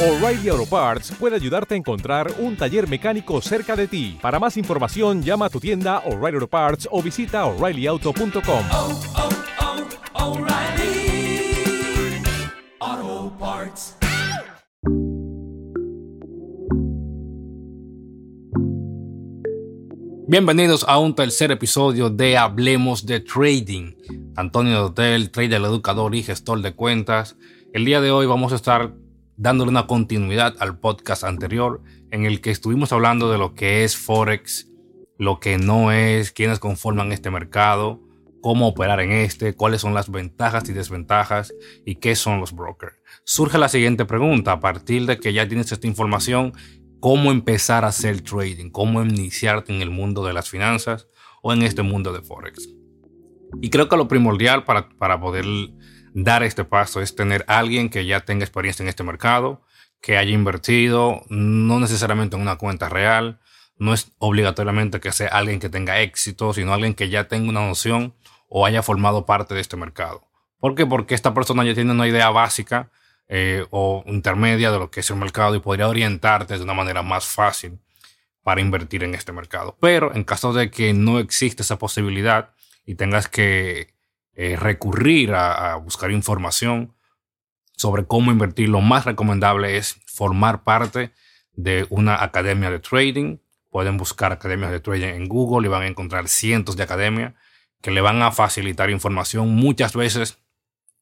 O'Reilly Auto Parts puede ayudarte a encontrar un taller mecánico cerca de ti. Para más información, llama a tu tienda O'Reilly Auto Parts o visita oreillyauto.com. oh, oh, Parts. Bienvenidos a un tercer episodio de Hablemos de Trading. Antonio Hotel, trader, educador y gestor de cuentas. El día de hoy vamos a estar dándole una continuidad al podcast anterior en el que estuvimos hablando de lo que es Forex, lo que no es, quiénes conforman este mercado, cómo operar en este, cuáles son las ventajas y desventajas y qué son los brokers. Surge la siguiente pregunta, a partir de que ya tienes esta información, cómo empezar a hacer trading, cómo iniciarte en el mundo de las finanzas o en este mundo de Forex. Y creo que lo primordial para, para poder dar este paso es tener alguien que ya tenga experiencia en este mercado, que haya invertido, no necesariamente en una cuenta real, no es obligatoriamente que sea alguien que tenga éxito, sino alguien que ya tenga una noción o haya formado parte de este mercado. ¿Por qué? Porque esta persona ya tiene una idea básica eh, o intermedia de lo que es el mercado y podría orientarte de una manera más fácil para invertir en este mercado. Pero en caso de que no existe esa posibilidad y tengas que eh, recurrir a, a buscar información sobre cómo invertir, lo más recomendable es formar parte de una academia de trading. Pueden buscar academias de trading en Google y van a encontrar cientos de academias que le van a facilitar información. Muchas veces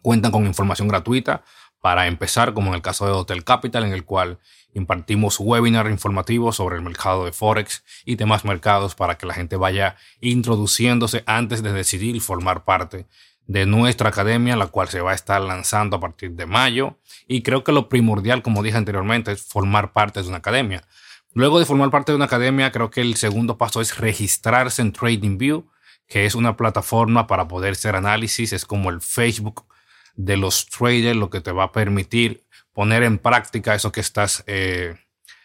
cuentan con información gratuita para empezar, como en el caso de Hotel Capital, en el cual impartimos webinars informativos sobre el mercado de Forex y demás mercados para que la gente vaya introduciéndose antes de decidir formar parte de nuestra academia, la cual se va a estar lanzando a partir de mayo. Y creo que lo primordial, como dije anteriormente, es formar parte de una academia. Luego de formar parte de una academia, creo que el segundo paso es registrarse en TradingView, que es una plataforma para poder hacer análisis, es como el Facebook de los traders, lo que te va a permitir poner en práctica eso que estás eh,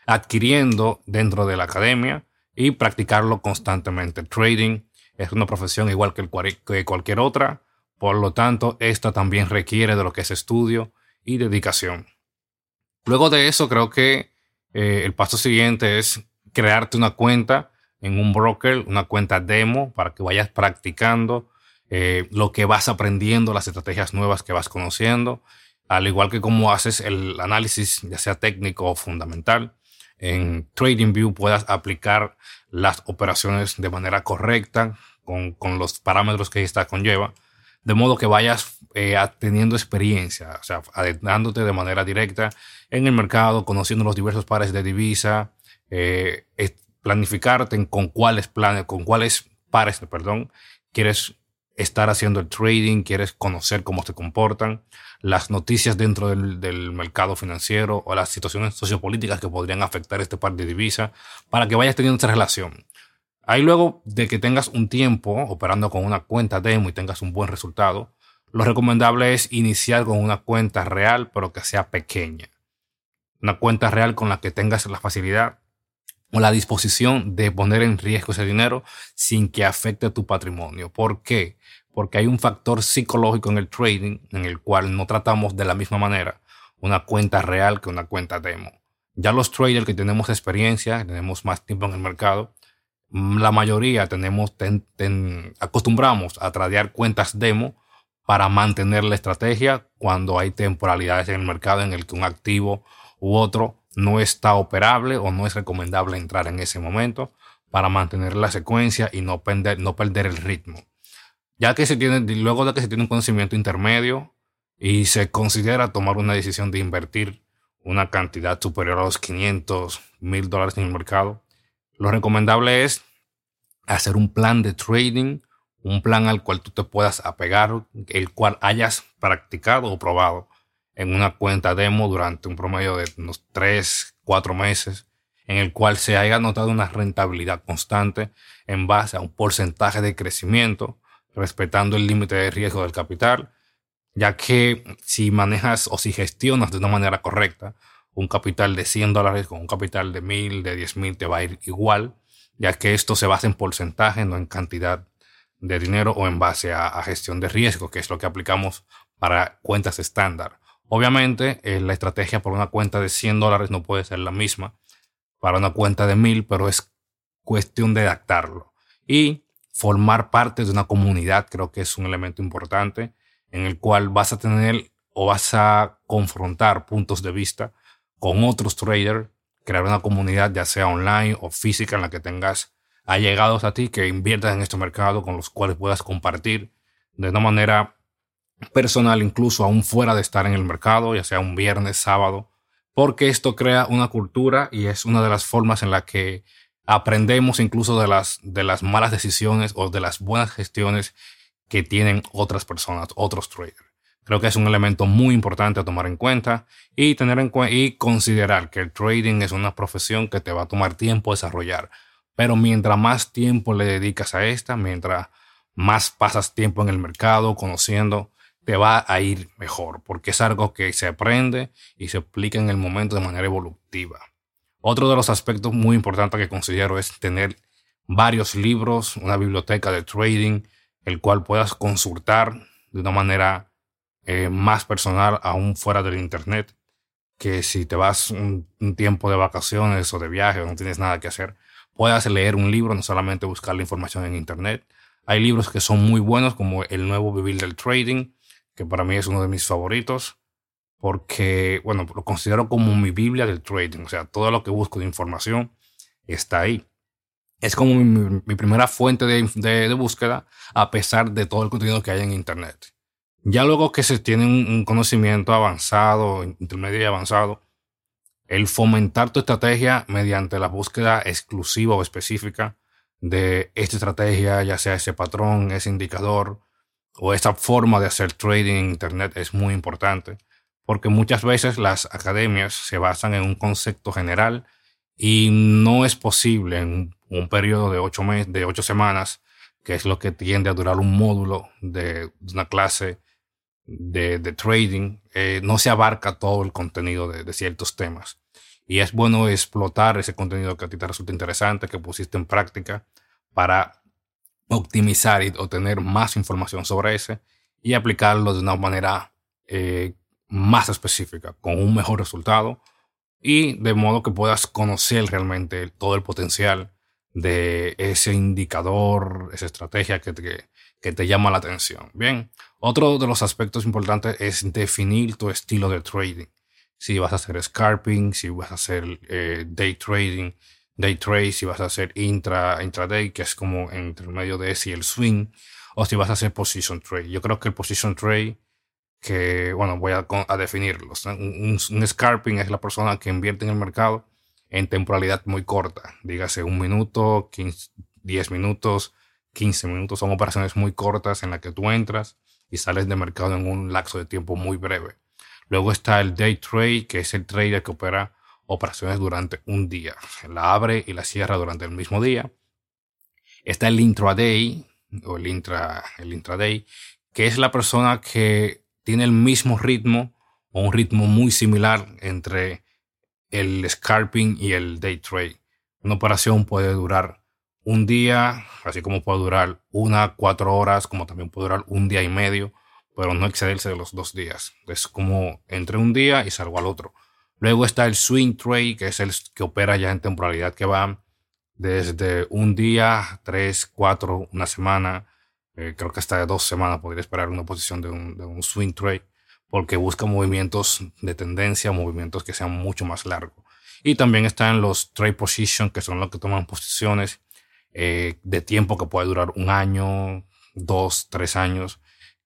adquiriendo dentro de la academia y practicarlo constantemente. Trading es una profesión igual que, el, cualquier otra, por lo tanto, esta también requiere de lo que es estudio y dedicación. Luego de eso, creo que eh, el paso siguiente es crearte una cuenta en un broker, una cuenta demo para que vayas practicando eh, lo que vas aprendiendo, las estrategias nuevas que vas conociendo, al igual que cómo haces el análisis, ya sea técnico o fundamental. En TradingView puedas aplicar las operaciones de manera correcta con, con los parámetros que esta conlleva, de modo que vayas eh, teniendo experiencia, o sea, adentrándote de manera directa en el mercado, conociendo los diversos pares de divisa, eh, planificarte con cuáles planes, con cuáles pares, perdón, quieres estar haciendo el trading, quieres conocer cómo se comportan, las noticias dentro del, del, mercado financiero o las situaciones sociopolíticas que podrían afectar este par de divisas, para que vayas teniendo esa relación. Ahí luego de que tengas un tiempo operando con una cuenta demo y tengas un buen resultado, lo recomendable es iniciar con una cuenta real, pero que sea pequeña. Una cuenta real con la que tengas la facilidad o la disposición de poner en riesgo ese dinero sin que afecte tu patrimonio. ¿Por qué? Porque hay un factor psicológico en el trading en el cual no tratamos de la misma manera una cuenta real que una cuenta demo. Ya los traders que tenemos experiencia, tenemos más tiempo en el mercado, la mayoría tenemos, ten, ten, acostumbramos a tradear cuentas demo para mantener la estrategia cuando hay temporalidades en el mercado en el que un activo u otro no está operable o no es recomendable entrar en ese momento para mantener la secuencia y no perder, no perder el ritmo. Ya que se tiene, luego de que se tiene un conocimiento intermedio y se considera tomar una decisión de invertir una cantidad superior a los 500 mil dólares en el mercado, lo recomendable es hacer un plan de trading, un plan al cual tú te puedas apegar, el cual hayas practicado o probado en una cuenta demo durante un promedio de unos 3, 4 meses, en el cual se haya notado una rentabilidad constante en base a un porcentaje de crecimiento, respetando el límite de riesgo del capital, ya que si manejas o si gestionas de una manera correcta un capital de 100 dólares con un capital de 1000, de 10 mil, te va a ir igual, ya que esto se basa en porcentaje, no en cantidad de dinero o en base a, a gestión de riesgo, que es lo que aplicamos para cuentas estándar Obviamente, eh, la estrategia por una cuenta de 100 dólares no puede ser la misma para una cuenta de 1000, pero es cuestión de adaptarlo. Y formar parte de una comunidad creo que es un elemento importante en el cual vas a tener o vas a confrontar puntos de vista con otros traders, crear una comunidad ya sea online o física en la que tengas allegados a ti que inviertas en este mercado con los cuales puedas compartir de una manera personal, incluso aún fuera de estar en el mercado, ya sea un viernes, sábado, porque esto crea una cultura y es una de las formas en la que aprendemos incluso de las, de las malas decisiones o de las buenas gestiones que tienen otras personas, otros traders. Creo que es un elemento muy importante a tomar en cuenta y tener en cuenta y considerar que el trading es una profesión que te va a tomar tiempo desarrollar. Pero mientras más tiempo le dedicas a esta, mientras más pasas tiempo en el mercado conociendo, te va a ir mejor, porque es algo que se aprende y se aplica en el momento de manera evolutiva. Otro de los aspectos muy importantes que considero es tener varios libros, una biblioteca de trading, el cual puedas consultar de una manera eh, más personal aún fuera del internet, que si te vas un, tiempo de vacaciones o de viaje o no tienes nada que hacer, puedas leer un libro, no solamente buscar la información en internet. Hay libros que son muy buenos como El nuevo vivir del trading, que para mí es uno de mis favoritos, porque, bueno, lo considero como mi Biblia del trading, o sea, todo lo que busco de información está ahí. Es como mi, primera fuente de, búsqueda, a pesar de todo el contenido que hay en Internet. Ya luego que se tiene un, conocimiento avanzado, intermedio y avanzado, el fomentar tu estrategia mediante la búsqueda exclusiva o específica de esta estrategia, ya sea ese patrón, ese indicador o esa forma de hacer trading en Internet es muy importante, porque muchas veces las academias se basan en un concepto general y no es posible en un periodo de ocho, meses, de ocho semanas, que es lo que tiende a durar un módulo de una clase de, trading, eh, no se abarca todo el contenido de, de, ciertos temas. Y es bueno explotar ese contenido que a ti te resulta interesante, que pusiste en práctica, para optimizar y obtener más información sobre ese y aplicarlo de una manera eh, más específica, con un mejor resultado y de modo que puedas conocer realmente todo el potencial de ese indicador, esa estrategia que te, que te llama la atención. Bien, otro de los aspectos importantes es definir tu estilo de trading. Si vas a hacer scalping, si vas a hacer eh, day trading, day trade, si vas a hacer intra, intraday, que es como entre medio de ese y el swing, o si vas a hacer position trade. Yo creo que el position trade, que bueno, voy a, a definirlo. Un, un, scalping es la persona que invierte en el mercado en temporalidad muy corta, dígase un minuto, 15, 10 minutos, 15 minutos. Son operaciones muy cortas en las que tú entras y sales de mercado en un lapso de tiempo muy breve. Luego está el day trade, que es el trader que opera operaciones durante un día. La abre y la cierra durante el mismo día. Está el intraday o el, intra, el intraday, que es la persona que tiene el mismo ritmo o un ritmo muy similar entre el scalping y el day trade. Una operación puede durar un día, así como puede durar una, cuatro horas, como también puede durar un día y medio, pero no excederse de los dos días. Es como entre un día y salgo al otro. Luego está el swing trade, que es el que opera ya en temporalidad que va desde un día, tres, cuatro, una semana, eh, creo que hasta dos semanas podría esperar una posición de un, swing trade, porque busca movimientos de tendencia, movimientos que sean mucho más largos. Y también están los trade position, que son los que toman posiciones eh, de tiempo que puede durar un año, dos, tres años,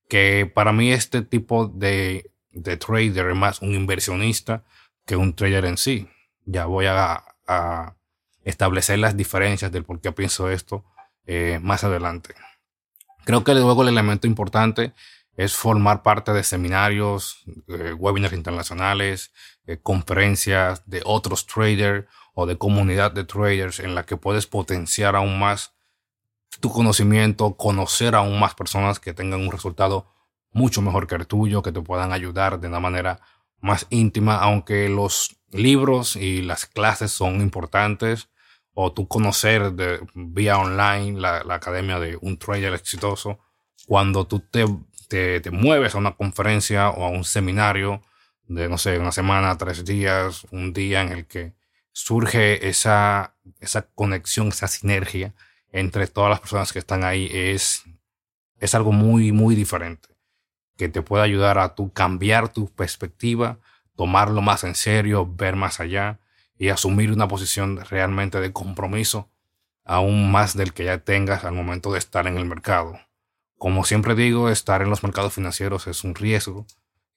que para mí este tipo de, de trader es más un inversionista que un trader en sí. Ya voy a, establecer las diferencias del por qué pienso esto eh, más adelante. Creo que luego el elemento importante es formar parte de seminarios, eh, webinars internacionales, eh, conferencias de otros traders o de comunidad de traders en la que puedes potenciar aún más tu conocimiento, conocer aún más personas que tengan un resultado mucho mejor que el tuyo, que te puedan ayudar de una manera más íntima, aunque los libros y las clases son importantes, o tú conocer de, vía online la, academia de un trader exitoso, cuando tú te, te, mueves a una conferencia o a un seminario de, no sé, una semana, tres días, un día en el que surge esa, esa conexión, esa sinergia entre todas las personas que están ahí, es, es algo muy, muy diferente, que te puede ayudar a tú cambiar tu perspectiva, tomarlo más en serio, ver más allá y asumir una posición realmente de compromiso, aún más del que ya tengas al momento de estar en el mercado. Como siempre digo, estar en los mercados financieros es un riesgo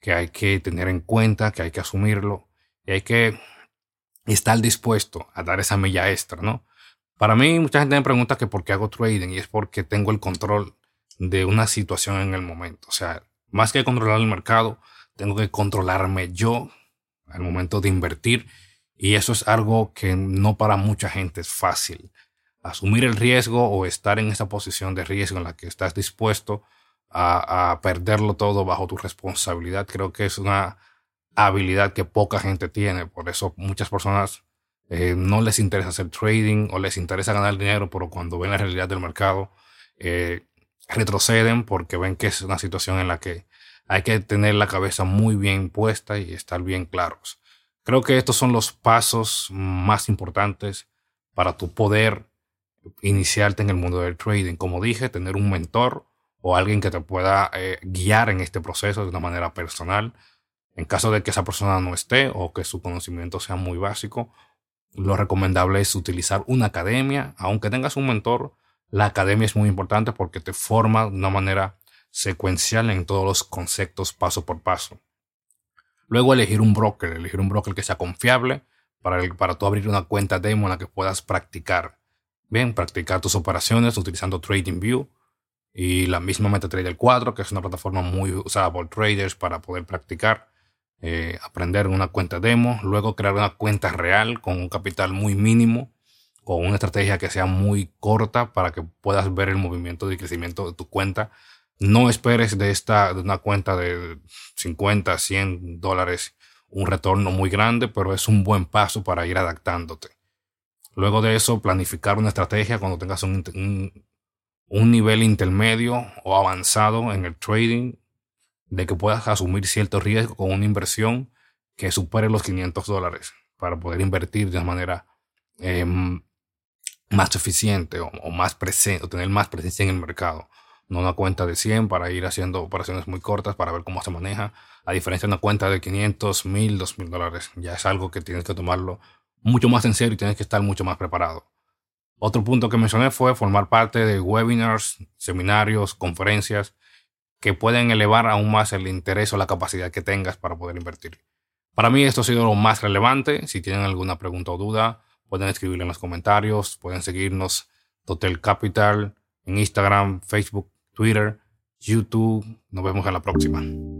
que hay que tener en cuenta, que hay que asumirlo y hay que estar dispuesto a dar esa milla extra, ¿no? Para mí, mucha gente me pregunta que por qué hago trading y es porque tengo el control de una situación en el momento. O sea, más que controlar el mercado, tengo que controlarme yo al momento de invertir y eso es algo que no para mucha gente es fácil. Asumir el riesgo o estar en esa posición de riesgo en la que estás dispuesto a, perderlo todo bajo tu responsabilidad, creo que es una habilidad que poca gente tiene. Por eso muchas personas eh, no les interesa hacer trading o les interesa ganar dinero, pero cuando ven la realidad del mercado eh, retroceden porque ven que es una situación en la que hay que tener la cabeza muy bien puesta y estar bien claros. Creo que estos son los pasos más importantes para tu poder iniciarte en el mundo del trading. Como dije, tener un mentor o alguien que te pueda eh, guiar en este proceso de una manera personal. En caso de que esa persona no esté o que su conocimiento sea muy básico, lo recomendable es utilizar una academia. Aunque tengas un mentor, la academia es muy importante porque te forma de una manera secuencial en todos los conceptos paso por paso. Luego elegir un broker, elegir un broker que sea confiable para, para tú abrir una cuenta demo en la que puedas practicar. Bien, practicar tus operaciones utilizando TradingView y la misma MetaTrader 4, que es una plataforma muy usada por traders para poder practicar, eh, aprender una cuenta demo, luego crear una cuenta real con un capital muy mínimo, con una estrategia que sea muy corta para que puedas ver el movimiento de crecimiento de tu cuenta. No esperes de esta de una cuenta de 50, 100 dólares un retorno muy grande, pero es un buen paso para ir adaptándote. Luego de eso, planificar una estrategia cuando tengas un, un nivel intermedio o avanzado en el trading, de que puedas asumir cierto riesgo con una inversión que supere los 500 dólares para poder invertir de una manera em, más eficiente o, más presente, o tener más presencia en el mercado. No una cuenta de 100 para ir haciendo operaciones muy cortas para ver cómo se maneja, a diferencia de una cuenta de 500, 1000, 2000 dólares. Ya es algo que tienes que tomarlo mucho más en serio y tienes que estar mucho más preparado. Otro punto que mencioné fue formar parte de webinars, seminarios, conferencias que pueden elevar aún más el interés o la capacidad que tengas para poder invertir. Para mí esto ha sido lo más relevante. Si tienen alguna pregunta o duda, pueden escribirlo en los comentarios, pueden seguirnos Total Capital en Instagram, Facebook, Twitter, YouTube. Nos vemos en la próxima.